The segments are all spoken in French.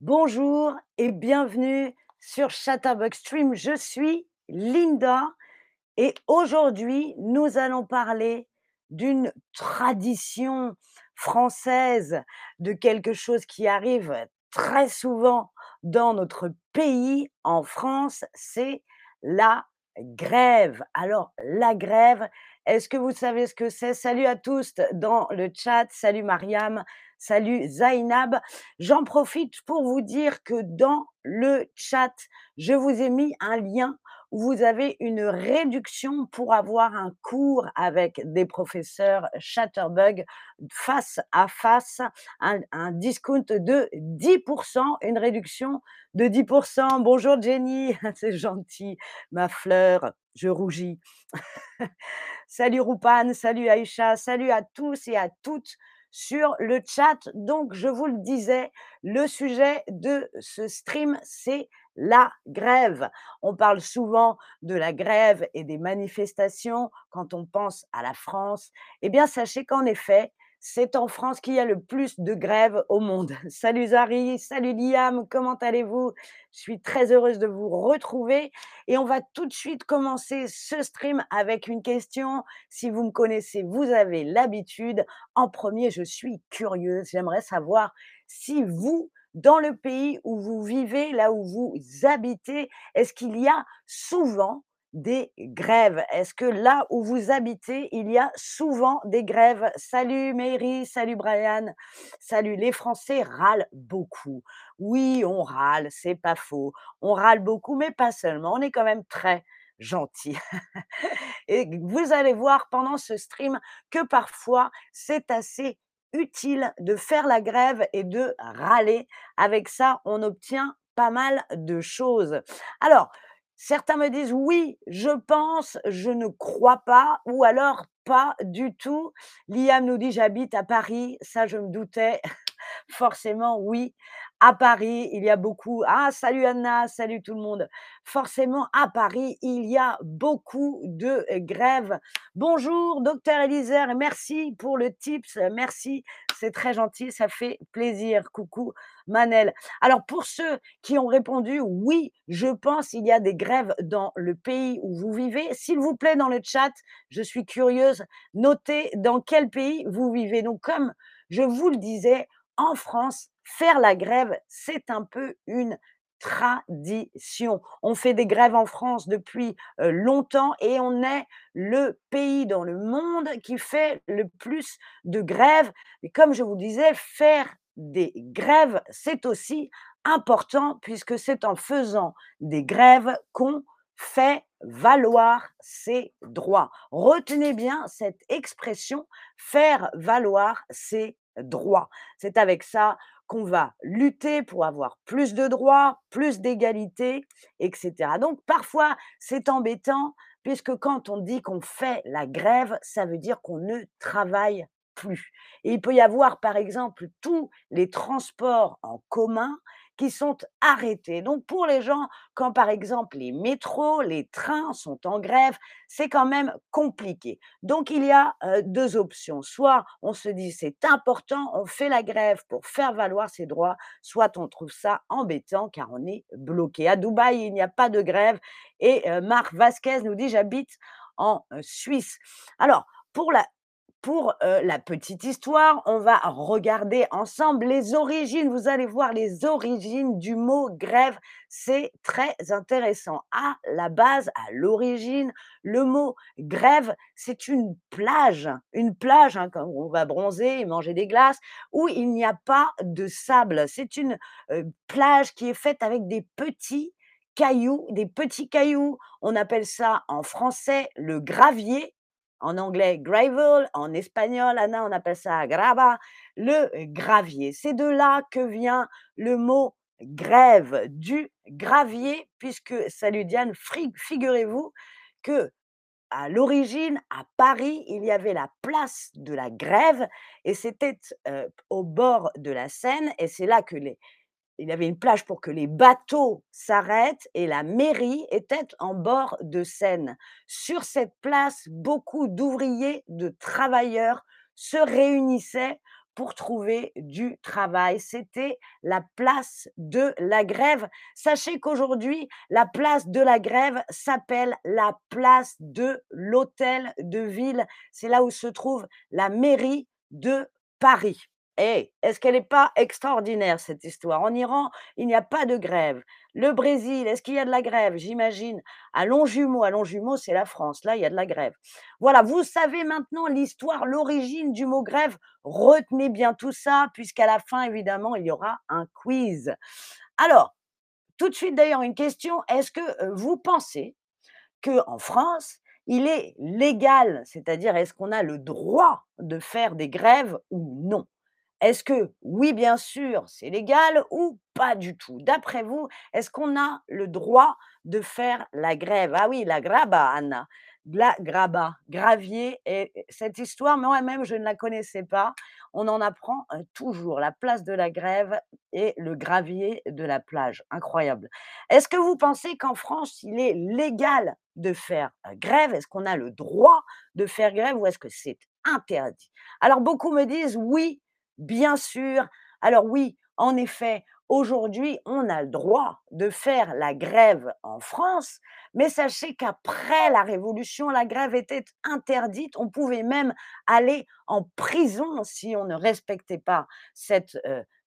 Bonjour et bienvenue sur Chatterbox Stream. Je suis Linda et aujourd'hui, nous allons parler d'une tradition française, de quelque chose qui arrive très souvent dans notre pays, en France, c'est la grève. Alors, la grève, est-ce que vous savez ce que c'est? Salut à tous dans le chat, salut Mariam, salut Zainab. J'en profite pour vous dire que dans le chat, je vous ai mis un lien où vous avez une réduction pour avoir un cours avec des professeurs Chatterbug face à face, un, un discount de 10%, une réduction de 10%. Bonjour Jenny, c'est gentil, ma fleur, je rougis. salut Roupan, salut Aïcha, salut à tous et à toutes sur le chat. Donc, je vous le disais, le sujet de ce stream, c'est la grève. On parle souvent de la grève et des manifestations quand on pense à la France. Eh bien, sachez qu'en effet, c'est en France qu'il y a le plus de grèves au monde. Salut Zari, salut Liam, comment allez-vous? Je suis très heureuse de vous retrouver et on va tout de suite commencer ce stream avec une question. Si vous me connaissez, vous avez l'habitude. En premier, je suis curieuse. J'aimerais savoir si vous, dans le pays où vous vivez, là où vous habitez, est-ce qu'il y a souvent des grèves. Est-ce que là où vous habitez, il y a souvent des grèves? Salut Mary, salut Brian, salut. Les Français râlent beaucoup. Oui, on râle, c'est pas faux. On râle beaucoup, mais pas seulement. On est quand même très gentils. Et vous allez voir pendant ce stream que parfois c'est assez utile de faire la grève et de râler. Avec ça, on obtient pas mal de choses. Alors, Certains me disent oui, je pense, je ne crois pas, ou alors pas du tout. Liam nous dit j'habite à Paris, ça je me doutais. Forcément, oui. À Paris, il y a beaucoup. Ah, salut Anna, salut tout le monde. Forcément, à Paris, il y a beaucoup de grèves. Bonjour, docteur Elisère, merci pour le tips, merci, c'est très gentil, ça fait plaisir. Coucou, Manel. Alors, pour ceux qui ont répondu oui, je pense il y a des grèves dans le pays où vous vivez, s'il vous plaît, dans le chat, je suis curieuse, notez dans quel pays vous vivez. Donc, comme je vous le disais, en France, faire la grève, c'est un peu une tradition. On fait des grèves en France depuis longtemps et on est le pays dans le monde qui fait le plus de grèves. Et comme je vous disais, faire des grèves, c'est aussi important puisque c'est en faisant des grèves qu'on fait valoir ses droits. Retenez bien cette expression, faire valoir ses droits. C'est avec ça qu'on va lutter pour avoir plus de droits, plus d'égalité, etc. Donc parfois, c'est embêtant puisque quand on dit qu'on fait la grève, ça veut dire qu'on ne travaille plus. Et il peut y avoir, par exemple, tous les transports en commun qui sont arrêtés. Donc pour les gens, quand par exemple les métros, les trains sont en grève, c'est quand même compliqué. Donc il y a deux options. Soit on se dit c'est important, on fait la grève pour faire valoir ses droits, soit on trouve ça embêtant car on est bloqué. À Dubaï, il n'y a pas de grève. Et Marc Vasquez nous dit j'habite en Suisse. Alors, pour la, pour la petite histoire, on va regarder ensemble les origines. Vous allez voir les origines du mot grève. C'est très intéressant. À la base, à l'origine, le mot grève, c'est une plage. Une plage, hein, quand on va bronzer et manger des glaces, où il n'y a pas de sable. C'est une plage qui est faite avec des petits cailloux, des petits cailloux. On appelle ça en français le gravier en anglais gravel, en espagnol, Anna, on appelle ça grava, le gravier. C'est de là que vient le mot grève, du gravier, puisque, salut Diane, figurez-vous que à l'origine, à Paris, il y avait la place de la grève et c'était au bord de la Seine et c'est là que les, il y avait une plage pour que les bateaux s'arrêtent et la mairie était en bord de Seine. Sur cette place, beaucoup d'ouvriers, de travailleurs se réunissaient pour trouver du travail. C'était la place de la Grève. Sachez qu'aujourd'hui, la place de la Grève s'appelle la place de l'Hôtel de Ville. C'est là où se trouve la mairie de Paris. Est-ce qu'elle n'est pas extraordinaire cette histoire? En Iran, il n'y a pas de grève. Le Brésil, est-ce qu'il y a de la grève? J'imagine. À Longjumeau, à Longjumeau, c'est la France. Là, il y a de la grève. Voilà, vous savez maintenant l'histoire, l'origine du mot grève. Retenez bien tout ça, puisqu'à la fin, évidemment, il y aura un quiz. Alors, tout de suite d'ailleurs, une question. Est-ce que euh, vous pensez qu'en France, il est légal, c'est-à-dire est-ce qu'on a le droit de faire des grèves ou non? Est-ce que oui, bien sûr, c'est légal ou pas du tout? D'après vous, est-ce qu'on a le droit de faire la grève? Ah oui, la graba, Anna. La graba, gravier. Et cette histoire, moi-même, je ne la connaissais pas. On en apprend euh, toujours. La place de la grève et le gravier de la plage. Incroyable. Est-ce que vous pensez qu'en France, il est légal de faire euh, grève? Est-ce qu'on a le droit de faire grève ou est-ce que c'est interdit? Alors, beaucoup me disent oui, Bien sûr. Alors oui, en effet, aujourd'hui, on a le droit de faire la grève en France, mais sachez qu'après la Révolution, la grève était interdite. On pouvait même aller en prison si on ne respectait pas cette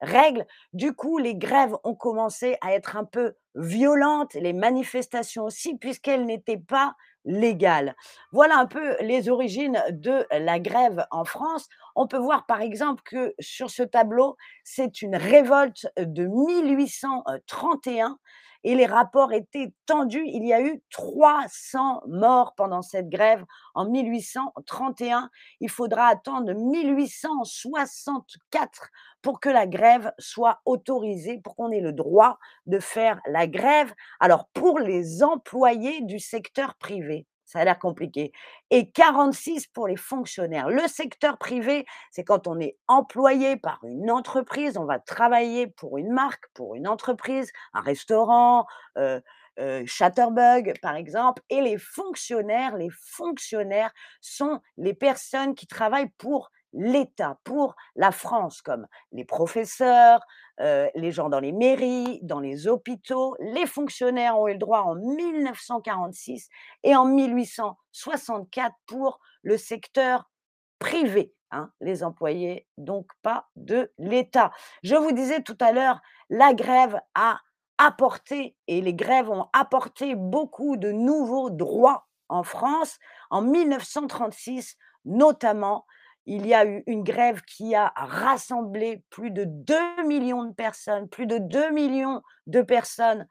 règle. Du coup, les grèves ont commencé à être un peu violentes, les manifestations aussi, puisqu'elles n'étaient pas légales. Voilà un peu les origines de la grève en France. On peut voir par exemple que sur ce tableau, c'est une révolte de 1831 et les rapports étaient tendus. Il y a eu 300 morts pendant cette grève en 1831. Il faudra attendre 1864 pour que la grève soit autorisée, pour qu'on ait le droit de faire la grève. Alors, pour les employés du secteur privé, ça a l'air compliqué. Et 46 pour les fonctionnaires. Le secteur privé, c'est quand on est employé par une entreprise, on va travailler pour une marque, pour une entreprise, un restaurant, euh, euh, Chatterbug par exemple. Et les fonctionnaires, les fonctionnaires sont les personnes qui travaillent pour l'État, pour la France, comme les professeurs, euh, les gens dans les mairies, dans les hôpitaux. Les fonctionnaires ont eu le droit en 1946 et en 1864 pour le secteur privé. Hein, les employés, donc pas de l'État. Je vous disais tout à l'heure, la grève a apporté, et les grèves ont apporté beaucoup de nouveaux droits en France. En 1936, notamment, il y a eu une grève qui a rassemblé plus de 2 millions de personnes, plus de 2 millions de personnes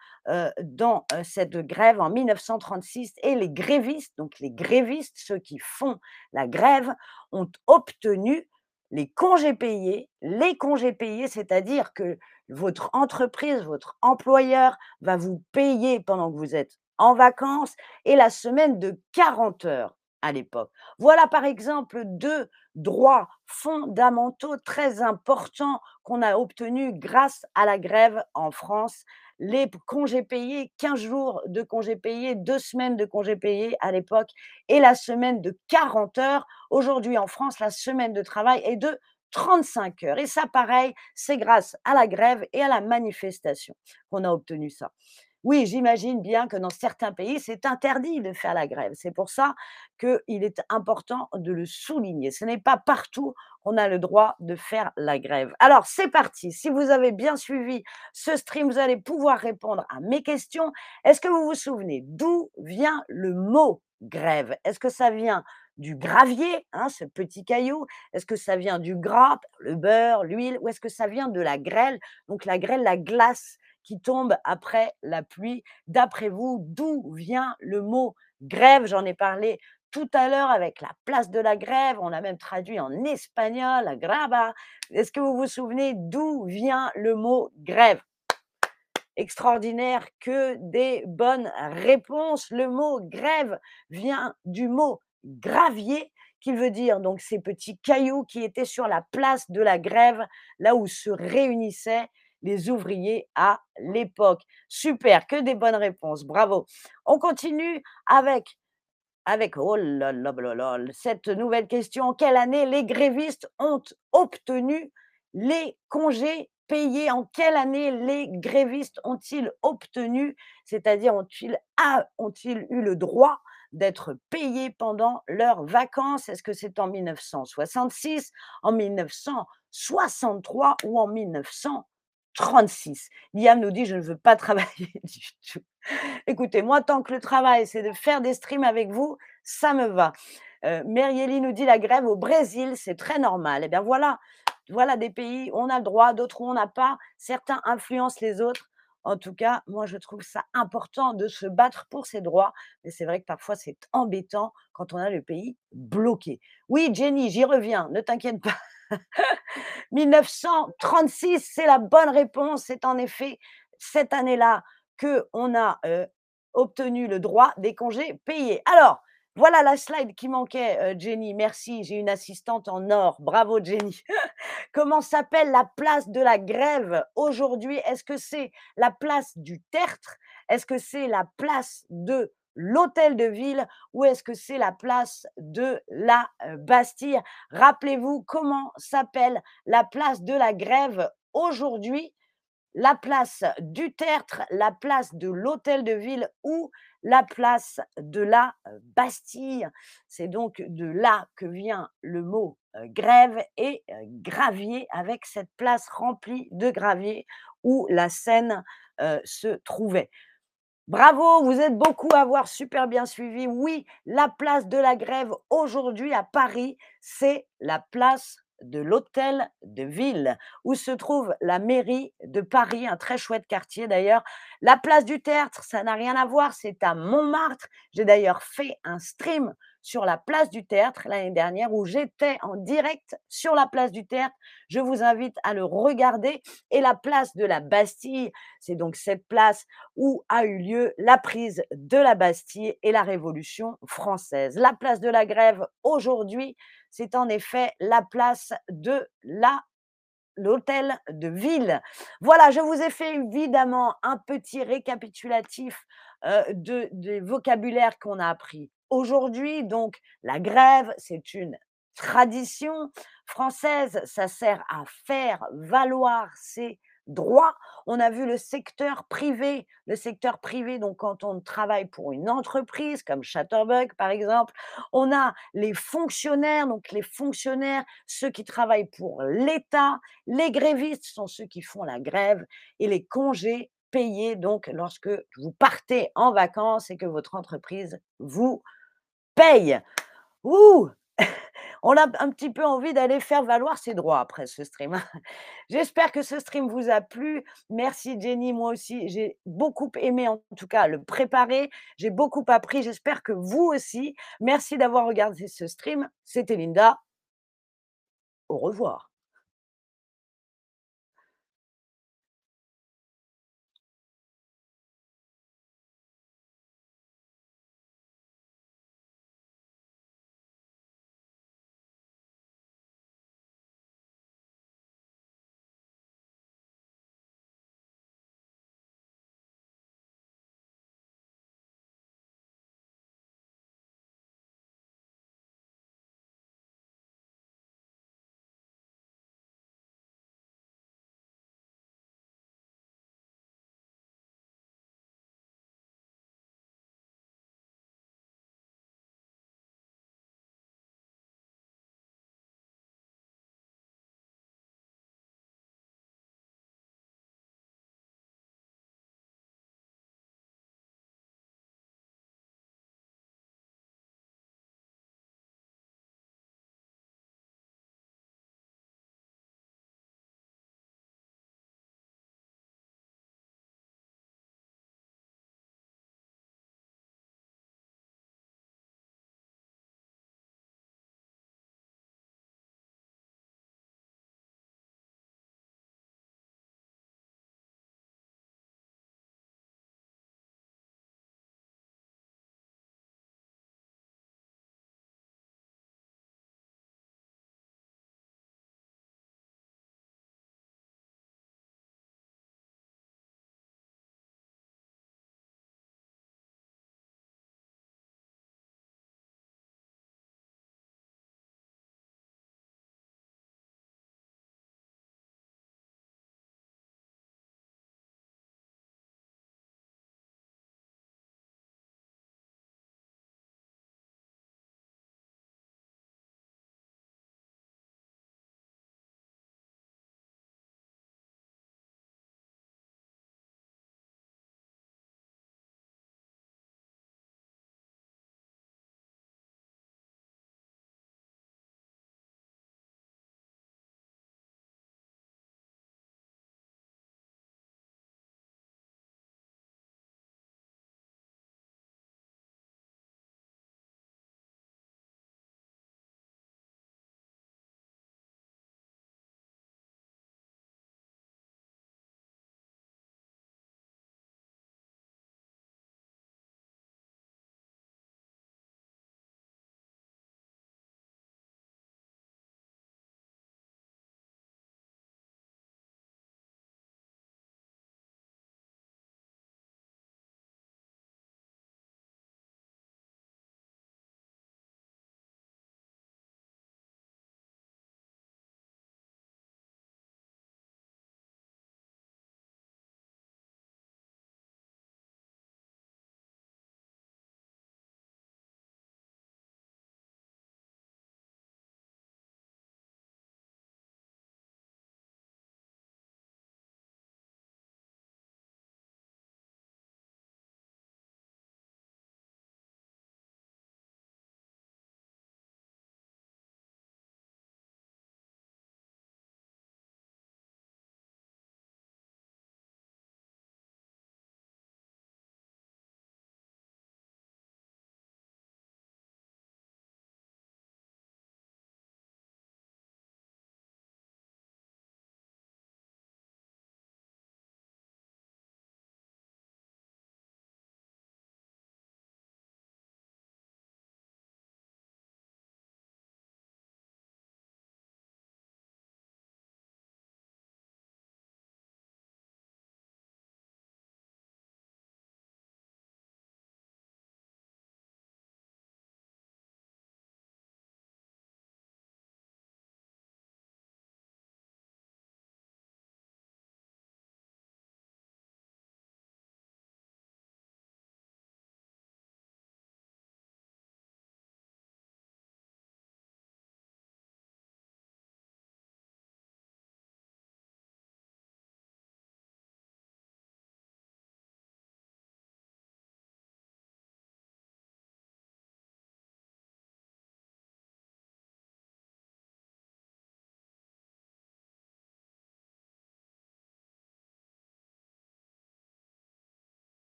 dans cette grève en 1936. Et les grévistes, donc les grévistes, ceux qui font la grève, ont obtenu les congés payés. Les congés payés, c'est-à-dire que votre entreprise, votre employeur va vous payer pendant que vous êtes en vacances et la semaine de 40 heures à l'époque. Voilà par exemple deux droits fondamentaux très importants qu'on a obtenus grâce à la grève en France. Les congés payés, 15 jours de congés payés, deux semaines de congés payés à l'époque et la semaine de 40 heures. Aujourd'hui en France, la semaine de travail est de 35 heures. Et ça, pareil, c'est grâce à la grève et à la manifestation qu'on a obtenu ça. Oui, j'imagine bien que dans certains pays, c'est interdit de faire la grève. C'est pour ça qu'il est important de le souligner. Ce n'est pas partout qu'on a le droit de faire la grève. Alors, c'est parti. Si vous avez bien suivi ce stream, vous allez pouvoir répondre à mes questions. Est-ce que vous vous souvenez d'où vient le mot grève? Est-ce que ça vient du gravier, hein, ce petit caillou? Est-ce que ça vient du gras, le beurre, l'huile? Ou est-ce que ça vient de la grêle? Donc la grêle, la glace qui tombe après la pluie. D'après vous, d'où vient le mot grève? J'en ai parlé tout à l'heure avec la place de la grève. On a même traduit en espagnol, la graba. Est-ce que vous vous souvenez d'où vient le mot grève? Extraordinaire que des bonnes réponses. Le mot grève vient du mot gravier qui veut dire donc ces petits cailloux qui étaient sur la place de la grève, là où se réunissaient les ouvriers à l'époque. Super, que des bonnes réponses, bravo. On continue avec avec oh là là, là cette nouvelle question. En quelle année les grévistes ont obtenu les congés payés? En quelle année les grévistes ont-ils obtenu, c'est-à-dire ont-ils ont-ils eu le droit d'être payés pendant leurs vacances? Est-ce que c'est en 1966, en 1963 ou en 1936? Liam nous dit: «Je ne veux pas travailler du tout». Écoutez, moi, tant que le travail, c'est de faire des streams avec vous, ça me va. Heu, Merieli nous dit: «La grève au Brésil, c'est très normal». Et bien voilà, voilà des pays où on a le droit, d'autres où on n'a pas. Certains influencent les autres. En tout cas, moi, je trouve ça important de se battre pour ses droits, mais c'est vrai que parfois c'est embêtant quand on a le pays bloqué. Oui, Jenny, j'y reviens, ne t'inquiète pas. 1936, c'est la bonne réponse. C'est en effet cette année-là qu'on a, heu, obtenu le droit des congés payés. Alors, voilà la slide qui manquait, heu, Jenny, merci, j'ai une assistante en or. Bravo Jenny. Comment s'appelle la place de la Grève aujourd'hui? Est-ce que c'est la place du Tertre? Est-ce que c'est la place de l'Hôtel de Ville? Ou est-ce que c'est la place de la, Bastille? Rappelez-vous comment s'appelle la place de la Grève aujourd'hui? La place du Tertre, la place de l'Hôtel de Ville ou la place de la, Bastille? C'est donc de là que vient le mot, grève et gravier avec cette place remplie de gravier où la scène, heu, se trouvait. Bravo, vous êtes beaucoup à avoir super bien suivi. Oui, la place de la Grève aujourd'hui à Paris, c'est la place de l'Hôtel de Ville, où se trouve la mairie de Paris, un très chouette quartier d'ailleurs. La place du Tertre, ça n'a rien à voir, c'est à Montmartre. J'ai d'ailleurs fait un stream sur la place du Tertre l'année dernière où j'étais en direct sur la place du Tertre. Je vous invite à le regarder. Et la place de la Bastille, c'est donc cette place où a eu lieu la prise de la Bastille et la Révolution française. La place de la Grève aujourd'hui, c'est en effet la place de la l'hôtel de ville. Voilà, je vous ai fait évidemment un petit récapitulatif euh, de, des vocabulaires qu'on a appris aujourd'hui. Donc, la grève, c'est une tradition française, ça sert à faire valoir ses droit. On a vu le secteur privé. Le secteur privé, donc quand on travaille pour une entreprise comme Chatterbug par exemple, on a les fonctionnaires, donc les fonctionnaires, ceux qui travaillent pour l'État. Les grévistes sont ceux qui font la grève et les congés payés, donc lorsque vous partez en vacances et que votre entreprise vous paye. Ouh on a un petit peu envie d'aller faire valoir ses droits après ce stream. J'espère que ce stream vous a plu. Merci Jenny, moi aussi, j'ai beaucoup aimé en tout cas le préparer. J'ai beaucoup appris. J'espère que vous aussi. Merci d'avoir regardé ce stream. C'était Linda. Au revoir.